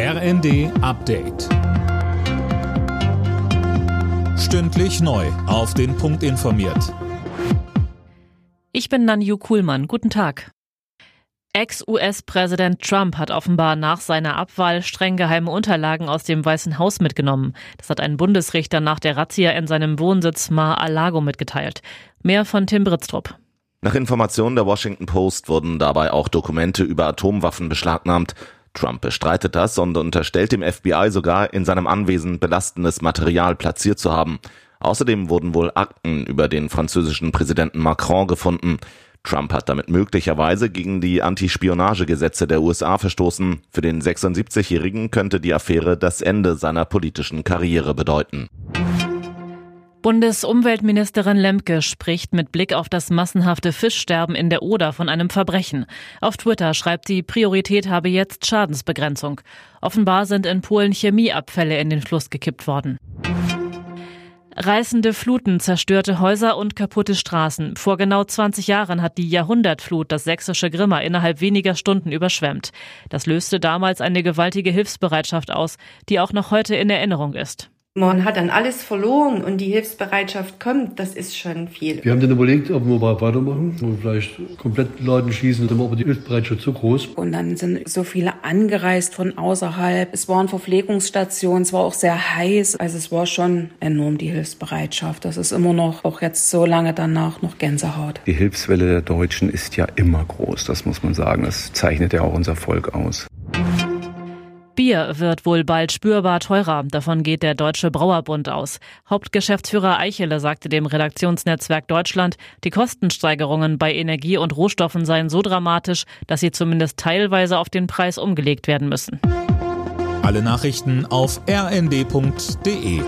RND Update. Stündlich neu. Auf den Punkt informiert. Ich bin Nanju Kuhlmann. Guten Tag. Ex-US-Präsident Trump hat offenbar nach seiner Abwahl streng geheime Unterlagen aus dem Weißen Haus mitgenommen. Das hat ein Bundesrichter nach der Razzia in seinem Wohnsitz Mar-a-Lago mitgeteilt. Mehr von Tim Britztrup. Nach Informationen der Washington Post wurden dabei auch Dokumente über Atomwaffen beschlagnahmt. Trump bestreitet das und unterstellt dem FBI sogar, in seinem Anwesen belastendes Material platziert zu haben. Außerdem wurden wohl Akten über den französischen Präsidenten Macron gefunden. Trump hat damit möglicherweise gegen die Antispionagegesetze der USA verstoßen. Für den 76-Jährigen könnte die Affäre das Ende seiner politischen Karriere bedeuten. Bundesumweltministerin Lemke spricht mit Blick auf das massenhafte Fischsterben in der Oder von einem Verbrechen. Auf Twitter schreibt sie, Priorität habe jetzt Schadensbegrenzung. Offenbar sind in Polen Chemieabfälle in den Fluss gekippt worden. Reißende Fluten, zerstörte Häuser und kaputte Straßen. Vor genau 20 Jahren hat die Jahrhundertflut das sächsische Grimma innerhalb weniger Stunden überschwemmt. Das löste damals eine gewaltige Hilfsbereitschaft aus, die auch noch heute in Erinnerung ist. Man hat dann alles verloren und die Hilfsbereitschaft kommt, das ist schon viel. Wir haben dann überlegt, ob wir weitermachen, ob wir vielleicht komplett Laden schließen, dann aber die Hilfsbereitschaft zu groß. Und dann sind so viele angereist von außerhalb. Es waren Verpflegungsstationen, es war auch sehr heiß. Also es war schon enorm die Hilfsbereitschaft. Das ist immer noch, auch jetzt so lange danach, noch Gänsehaut. Die Hilfswelle der Deutschen ist ja immer groß, das muss man sagen. Das zeichnet ja auch unser Volk aus. Bier wird wohl bald spürbar teurer. Davon geht der Deutsche Brauerbund aus. Hauptgeschäftsführer Eichele sagte dem Redaktionsnetzwerk Deutschland, die Kostensteigerungen bei Energie und Rohstoffen seien so dramatisch, dass sie zumindest teilweise auf den Preis umgelegt werden müssen. Alle Nachrichten auf rnd.de